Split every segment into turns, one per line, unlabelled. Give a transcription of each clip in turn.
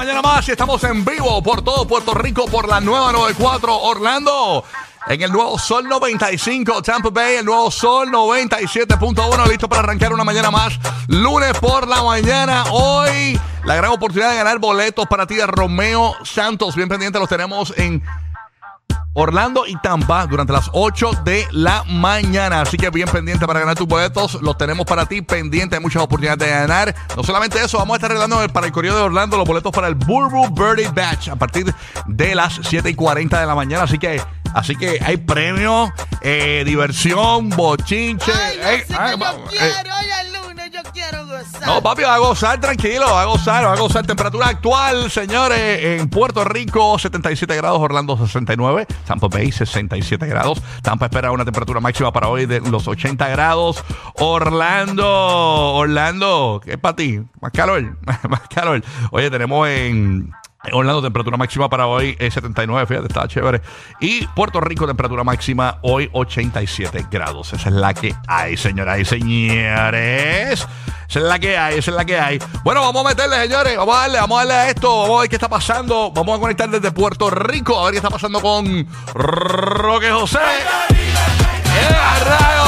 más y estamos en vivo por todo Puerto Rico por la nueva 94 Orlando. En el nuevo Sol 95, Tampa Bay, el nuevo Sol 97.1, listo para arrancar una mañana más. Lunes por la mañana, hoy la gran oportunidad de ganar boletos para ti de Romeo Santos. Bien pendiente, los tenemos en Orlando y Tampa durante las 8 de la mañana. Así que bien pendiente para ganar tus boletos. Los tenemos para ti pendiente. Hay muchas oportunidades de ganar. No solamente eso, vamos a estar arreglando para el Correo de Orlando los boletos para el Burbu Birdie Batch a partir de las 7 y 40 de la mañana. Así que, así que hay premios, eh, diversión, bochinche.
Ay,
eh,
que yo
eh,
quiero,
no, papi, va a gozar tranquilo, va a gozar, va a gozar. Temperatura actual, señores, en Puerto Rico, 77 grados, Orlando 69, Tampa Bay 67 grados. Tampa espera una temperatura máxima para hoy de los 80 grados. Orlando, Orlando, ¿qué es para ti? Más calor, más calor. Oye, tenemos en... Orlando, temperatura máxima para hoy es 79, fíjate, está chévere. Y Puerto Rico, temperatura máxima hoy 87 grados. Esa es la que hay, señoras y señores. Esa es la que hay, esa es la que hay. Bueno, vamos a meterle, señores. Vamos a darle, vamos a darle a esto. Vamos a ver qué está pasando. Vamos a conectar desde Puerto Rico. A ver qué está pasando con Roque José. ¡Eh, rayo!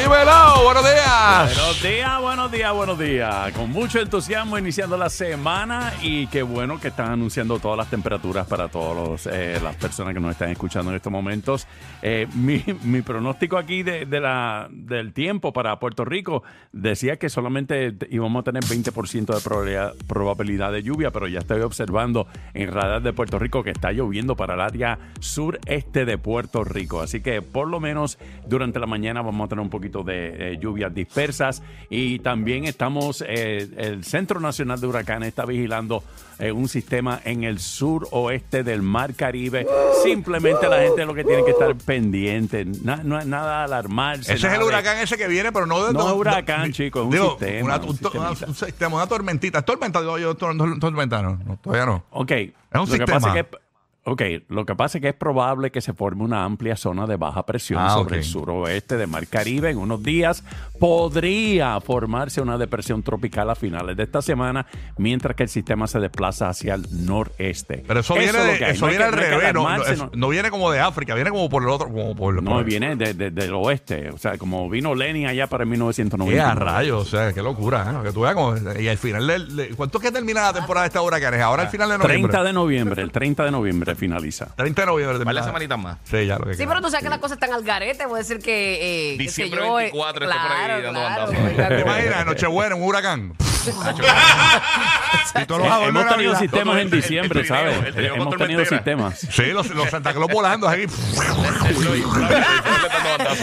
Dímelo, buenos días.
Buenos días, buenos buenos días. Con mucho entusiasmo iniciando la semana y qué bueno que están anunciando todas las temperaturas para todas las personas que nos están escuchando en estos momentos. Eh, mi, pronóstico aquí de, la, del tiempo para Puerto Rico decía que solamente íbamos a tener 20% de probabilidad, probabilidad de lluvia, pero ya estoy observando en radar de Puerto Rico que está lloviendo para el área sureste de Puerto Rico. Así que por lo menos durante la mañana vamos a tener un poquito de eh, lluvias dispersas y también estamos, eh, el Centro Nacional de Huracanes está vigilando eh, un sistema en el sur oeste del Mar Caribe. Simplemente la gente lo que tiene que estar pendiente, Na- no es nada alarmarse.
Ese es el
de-
huracán ese que viene, pero no de
No es huracán, chico, es un
digo,
sistema,
Una,
un
una- sistema, una tormentita. ¿Es tormenta? Yo, tor- tormenta, no, no, todavía no.
Ok.
un
lo que
sistema.
pasa es que Ok, lo que pasa es que es probable que se forme una amplia zona de baja presión
Ah,
sobre el suroeste de Mar Caribe en unos días. Podría formarse una depresión tropical a finales de esta semana, mientras que el sistema se desplaza hacia el noreste.
Pero eso viene, de-
que
eso
No
viene
que-
al
no que
revés, no, no, es-
no.
no viene como de África, viene como por el otro, como por,
No,
por-
viene de- de- del oeste. O sea, como vino Lenin allá para
¡Qué
1990.
a rayos! O sea, qué locura, ¿eh? Que tú veas como, y al final del, de- ¿cuánto es que termina la temporada de esta huracanes? Ahora al final de noviembre.
30 de noviembre, el 30 de noviembre finaliza.
30 de noviembre.
Vale semanitas más.
Sí, ya lo que
Sí,
queda.
pero tú sabes que las cosas están al garete. Puede ser que. Eh,
Diciembre
yo, eh,
24 esté por ahí
claro,
dando
claro,
bandazos.
oiga,
¿Te imaginas? Nochebuena, un huracán. y todos los
Eh, Hemos tenido
Navidad.
sistemas en
El- el
diciembre,
trineo,
¿sabes? Hemos tenido sistemas.
Sí, los, los Santa Claus volando ahí.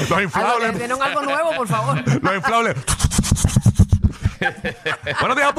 los inflables.
Tienen algo nuevo, por favor.
Los inflables. Buenos días,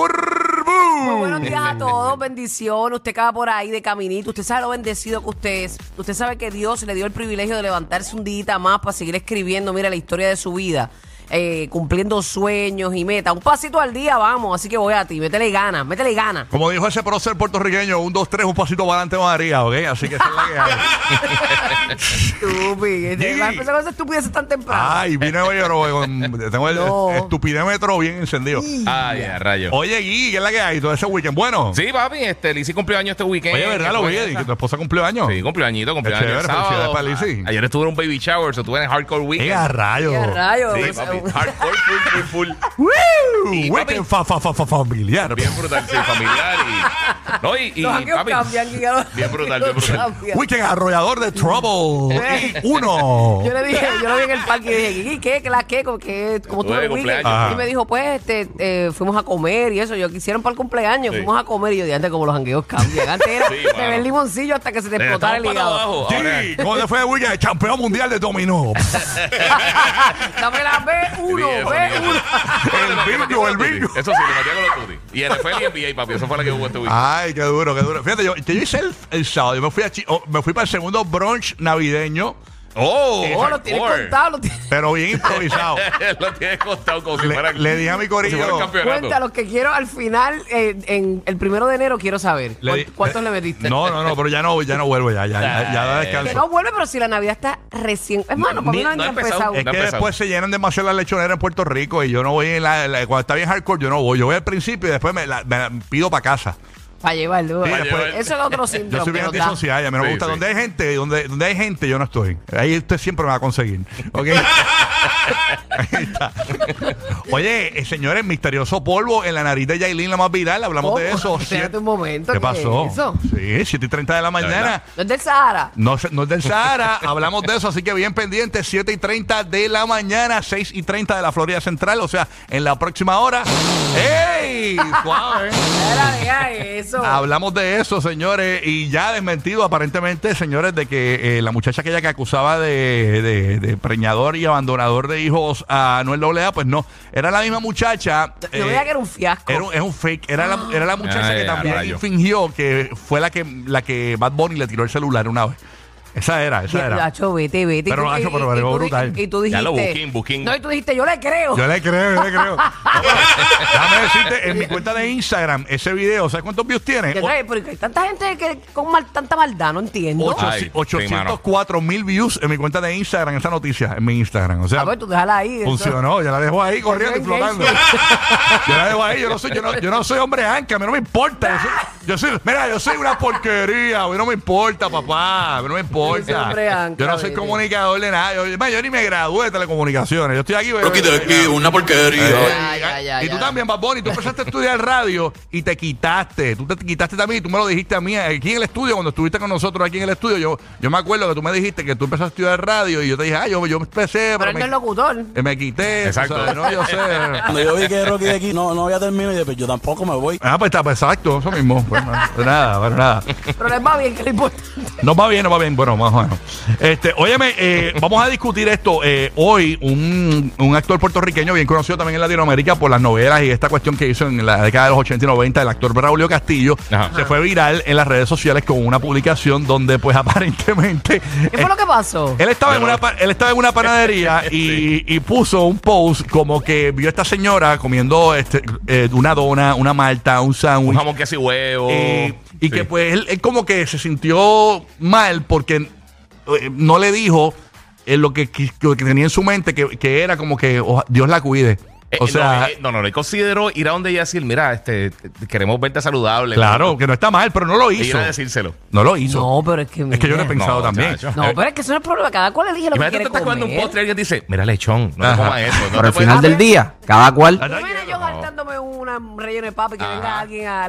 Muy buenos días a todos, bendición. Usted va por ahí de caminito, usted sabe lo bendecido que usted es. Usted sabe que Dios le dio el privilegio de levantarse un día más para seguir escribiendo, mira, la historia de su vida. Eh, cumpliendo sueños y metas. Un pasito al día, vamos. Así que voy a ti, métele ganas, métele ganas.
Como dijo ese prócer puertorriqueño, un, dos, tres, un pasito para adelante, María, ¿ok? Así que esa es la que hay.
Estúpido.
Jiggy.
Va a empezar con esa estupidez tan temprano.
Ay, vine hoy, pero con- tengo el
No.
estupidémetro bien encendido.
Ay, a rayo.
Oye, Gui, ¿qué es la que hay? Todo ese weekend. Bueno.
Sí, papi, este, Lizzy cumplió años este weekend.
Oye, ¿verdad? Lo vi,
Después-
que tu esposa cumplió años.
Sí, cumplió añito, cumplió
Qué
años el
chévere, felicidades
sábado.
para Lizzy.
A- Ayer estuve en un baby shower, so estuve en Hardcore
¡Qué
Weekend.
a rayos!
¡Qué rayos!
Sí, papi, hardcore, full, full, full.
¡Woo!
Y, papi,
fa, fa, fa, fa- familiar.
Bien brutal, sí, familiar. No, y, y papi,
cambian,
bien brutal, bien brutal.
Weekend arrollador de Trouble.
Eh.
Y uno.
Yo le dije, yo lo vi en el parque y dije, Gigi, ¿qué? ¿Qué? ¿La qué? Como que, como
Estuve
tú
de
el weekend.
Ajá.
Y me dijo, pues, este, eh, fuimos a comer y eso. Yo quisieron para el cumpleaños,
Sí.
fuimos a comer y yo dije, antes como los jangueos cambian. Antes era
Sí,
beber limoncillo hasta que se te explotara el
estamos para
hígado.
abajo. Ahora,
Sí, ¿cómo te fue el weekend? Campeón mundial de dominó.
Dame la B1,
Bien,
B1.
El bingo, el bingo.
Eso sí, le metía con los tutis. Y NFL y NBA, papi, eso fue la que hubo este weekend.
Ay, qué duro, qué duro. Fíjate, yo, que yo hice el, el sábado. Yo me fui, a Chi- oh, me fui para el segundo brunch navideño,
¡Oh!
Oh, lo tienes contado, lo tienes.
pero bien improvisado.
lo tienes contado como si
Le,
fuera...
le dije a mi
si
corillo.
campeonato.
Cuéntanos que quiero al final, eh, en el primero de enero, quiero saber.
le
¿Cuántos, le metiste?
No, no, no, pero ya no, ya no vuelvo, ya, ya, ya, ya da
Que
descanso.
no vuelve, pero si la Navidad está recién. Hermano, para mí
Ni-
no,
no
ha
ha empezado.
empezado.
Es
No
que después se llenan demasiado las lechoneras en Puerto Rico y yo no voy en la, la- cuando está bien hardcore, yo no voy. Yo voy al principio y después me la, me la pido para casa.
Para llevarlo.
Sí,
Eso es otro
Yo
síndrome.
soy bien antisocial, a mí no me gusta.
sí.
Donde hay gente, donde, donde hay gente, yo no estoy. Ahí usted siempre me va a conseguir. ¿Ok? Ahí está. Oye, eh, señores, misterioso polvo en la nariz de Yailin, la más viral. Hablamos de
Oh,
eso.
espérate un momento,
¿Qué
¿qué
pasó?
es eso?
Sí, 7 y 30 de la mañana.
No es del Sahara.
No, se- no es del Sahara, hablamos de eso, así que bien pendiente, 7 y 30 de la mañana, 6 y 30 de la Florida Central, o sea, en la próxima hora. ¡Ey! Suave.
Era, deja eso.
Hablamos de eso, señores, y ya desmentido aparentemente, señores, de que eh, la muchacha aquella que acusaba de, de- de preñador y abandonador de hijos a Noel Doblea, pues no, era la misma muchacha.
Yo
eh,
veía que era un fiasco.
era un- es un fake. Era la, era la muchacha
Ay,
que
a
también
rayo.
fingió que fue la que, la que Bad Bunny le tiró el celular una vez. Esa era, esa era.
Nacho, vete, vete.
Pero,
Y tú-
Nacho, pero me
di-
brutal.
Y tú dijiste.
Ya lo booking, booking.
No, y tú dijiste, yo le creo.
Yo le creo, yo le creo. No, pero déjame decirte, en mi cuenta de Instagram, ese video, ¿sabes cuántos views tiene?
Porque hay tanta gente que con mal, tanta maldad, no entiendo.
Ocho-
Ay, sí,
804 mil views en mi cuenta de Instagram, esa noticia, en mi Instagram. O sea,
A ver, tú déjala ahí. eso.
funcionó, yo la dejo ahí corriendo y flotando. yo la dejo ahí, yo no soy, yo no, yo no soy hombre anca, a mí no me importa. Yo soy, yo soy- mira, yo soy una porquería, a mí no me importa, papá, a mí no me
soy
importa. Yo no soy comunicador de nada, yo, yo ni me gradué de telecomunicaciones, yo estoy aquí.
Rocky de aquí, una porquería.
Ya, ya, ya,
y tú
ya.
también, Bad Bunny, tú empezaste a estudiar radio y te quitaste. Tú te quitaste también y tú me lo dijiste a mí aquí en el estudio, cuando estuviste con nosotros aquí en el estudio. Yo, yo me acuerdo que tú me dijiste que tú empezaste a estudiar radio y yo te dije, ah, yo, yo empecé,
Pero
pero
él es
me,
locutor.
eh, me quité.
Exacto.
no, yo sé.
Cuando yo vi que Rocky de aquí no, no había terminado, y dije, pues yo tampoco me voy.
Ah, pues está, pues exacto, eso mismo. Bueno, pues nada, bueno, nada.
Pero les va bien, que lo importante.
No va bien, no va bien. Bueno, más o menos. Este, óyeme, eh, vamos a discutir esto. eh, hoy, un, un actor puertorriqueño bien conocido también en Latinoamérica por las novelas y esta cuestión que hizo en la década de los 80 y 90, el actor Braulio Castillo,
Ajá.
se fue viral en las redes sociales con una publicación donde, pues, aparentemente.
¿Qué fue lo que pasó?
Él estaba, en una, él estaba en una panadería y, y puso un post como que vio a esta señora comiendo este, eh, una dona, una malta, un
Un
sándwich.
jamón queso y huevo.
Eh, y
Sí.
que pues él, él como que se sintió mal porque no le dijo eh, lo, que, tenía en su mente, que, era como que oja- Dios la cuide.
Eh,
o sea,
no, eh, no, no, él consideró ir a donde ella y decir, mira, este, queremos verte saludable.
claro, que no está mal, pero no lo
Y ir
hizo.
a decírselo.
No lo hizo.
No, pero es que.
es que yo lo he
mira.
pensado
No,
también.
chacho.
No, pero es que eso no es el problema. Cada cual elige lo que
Imagínate
quiere
tú estás comiendo un
comer.
postre y alguien dice, mira, lechón, no
Ajá.
te comas eso. No
Pero al final del día, cada cual.
No viene yo saltándome una- un relleno de papa y que
Ajá.
venga alguien a,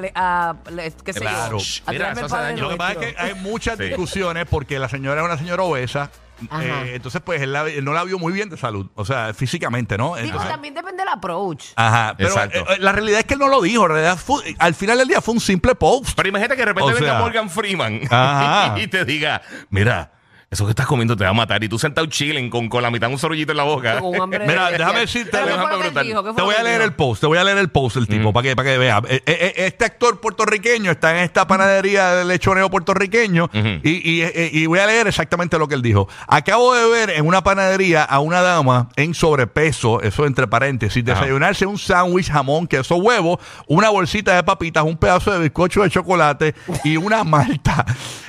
a, le- qué sé
Claro.
yo, a
Mira, eso.
Lo que pasa es que hay muchas discusiones porque la señora es una señora obesa. Eh, entonces, pues él, la- él no la vio muy bien de salud. O sea, físicamente, ¿no?
Digo,
Entonces-
también depende del approach.
Ajá, pero
Exacto.
eh, la realidad es que él no lo dijo. En realidad, fue- al final del día fue un simple post.
Pero imagínate que de repente
O
venga
sea,
Morgan Freeman
Ajá.
y te diga, mira, eso que estás comiendo te va a matar. Y tú sentado chilling con, con la mitad de un sorollito en la boca.
Con un hambre
Mira, déjame decirte,
¿Pero ¿Qué fue
déjame
lo que él
brutal.
dijo? ¿Qué fue
Te
lo
voy
que
a
él
leer
dijo?
el post, te voy a leer el post del tipo para que, para que vea. Eh, eh, Este actor puertorriqueño está en esta panadería de lechoneo puertorriqueño y, y- eh, y voy a leer exactamente lo que él dijo. Acabo de ver en una panadería a una dama en sobrepeso, eso entre paréntesis, desayunarse un sándwich, jamón, queso, huevo, una bolsita de papitas, un pedazo de bizcocho de chocolate y una malta.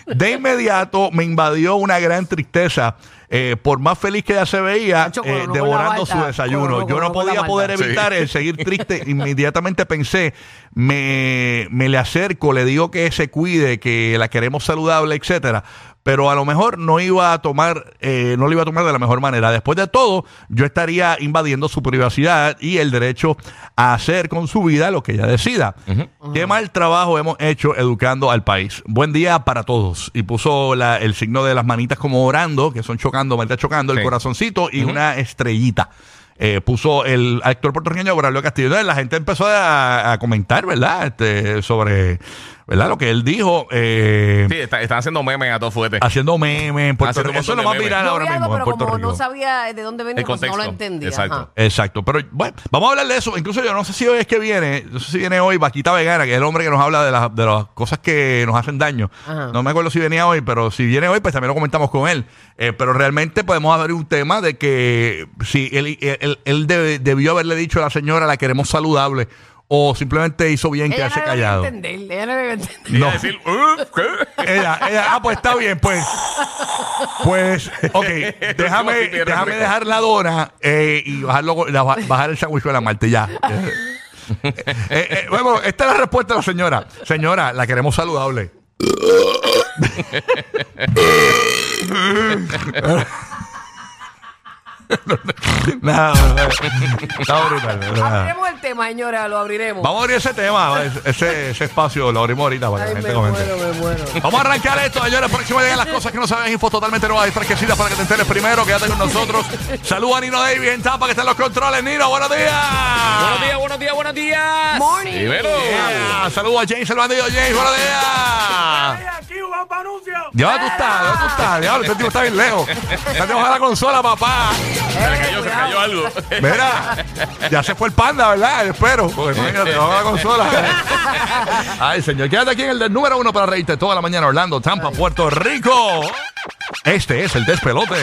De inmediato me invadió una gran tristeza. eh, por más feliz que ella se veía,
Nacho,
eh, devorando su desayuno. Yo no podía poder evitar el seguir triste. Inmediatamente pensé, me, me le acerco, le digo que se cuide, que la queremos saludable, etcétera. Pero a lo mejor no iba a tomar, eh, no lo iba a tomar de la mejor manera. Después de todo, yo estaría invadiendo su privacidad y el derecho a hacer con su vida lo que ella decida. Qué mal trabajo hemos hecho educando al país. Buen día para todos. Y puso la- el signo de las manitas como orando, que son chocando, malta chocando, el corazoncito y una estrellita eh, puso el actor puertorriqueño Braulio Castillo. Entonces la gente empezó a, a comentar, ¿verdad? Este, sobre, ¿verdad? Lo que él dijo, eh,
Sí, está- están haciendo memes a todo fuerte.
haciendo memes en Puerto
Haciendo
Rico.
un
Eso es lo
montón
más
de
viral
memes.
Yo
ahora mismo en
pero
Puerto
como
Rico.
no sabía de dónde venía,
El
pues no lo
contexto.
entendía.
Exacto.
Ajá.
Exacto, pero bueno, vamos a hablar de eso. Incluso yo no sé si hoy es que viene, no sé si viene hoy Vaquita Vegana, que es el hombre que nos habla de, las- de las cosas que nos hacen daño.
Ajá.
No me acuerdo si venía hoy, pero si viene hoy, pues también lo comentamos con él. Eh, pero realmente podemos abrir un tema de que si él, él, él debe- debió haberle dicho a la señora la queremos saludable o simplemente hizo bien
Ella
quedarse
no debe
callado.
entender, ella no debe entender.
Y
No.
decir, "Uh, ¿qué?".
Ella, ella, ah, pues está bien, pues. Pues, ok, déjame, déjame dejar la dona eh, y bajarlo, la- bajar el sándwich con la Marte, ya. Eh, eh, bueno, esta es la respuesta de la señora. Señora, la queremos saludable. Nada. Está brutal. nada.
Abriremos el tema, señora, lo abriremos.
Vamos a abrir ese tema, ese, ese espacio lo abrimos ahorita para que
Ay,
la
me
gente comente.
muero, me muero.
Vamos a arrancar esto, señores. Próximo llegan las cosas que no sabes, info totalmente nuevas y fresquecidas para que te enteres primero. Quédate con nosotros. Saludos a Nino Davis en Tampa, que está en los controles. Nino, buenos días.
Buenos días, buenos días, buenos días.
Morning.
Yeah. Saludos a James el bandido. James, buenos días. Ya tú estás, ya tú estás. Este tipo está bien lejos. Ya te baja la consola, papá.
Se le cayó, se le cayó algo.
Mira, ya se fue el panda, ¿verdad? Espero. Porque imagínate, te baja la consola. Ay, señor, quédate aquí en el del número uno para reírte toda la mañana. Orlando, Tampa, Puerto Rico. Este es el despelote.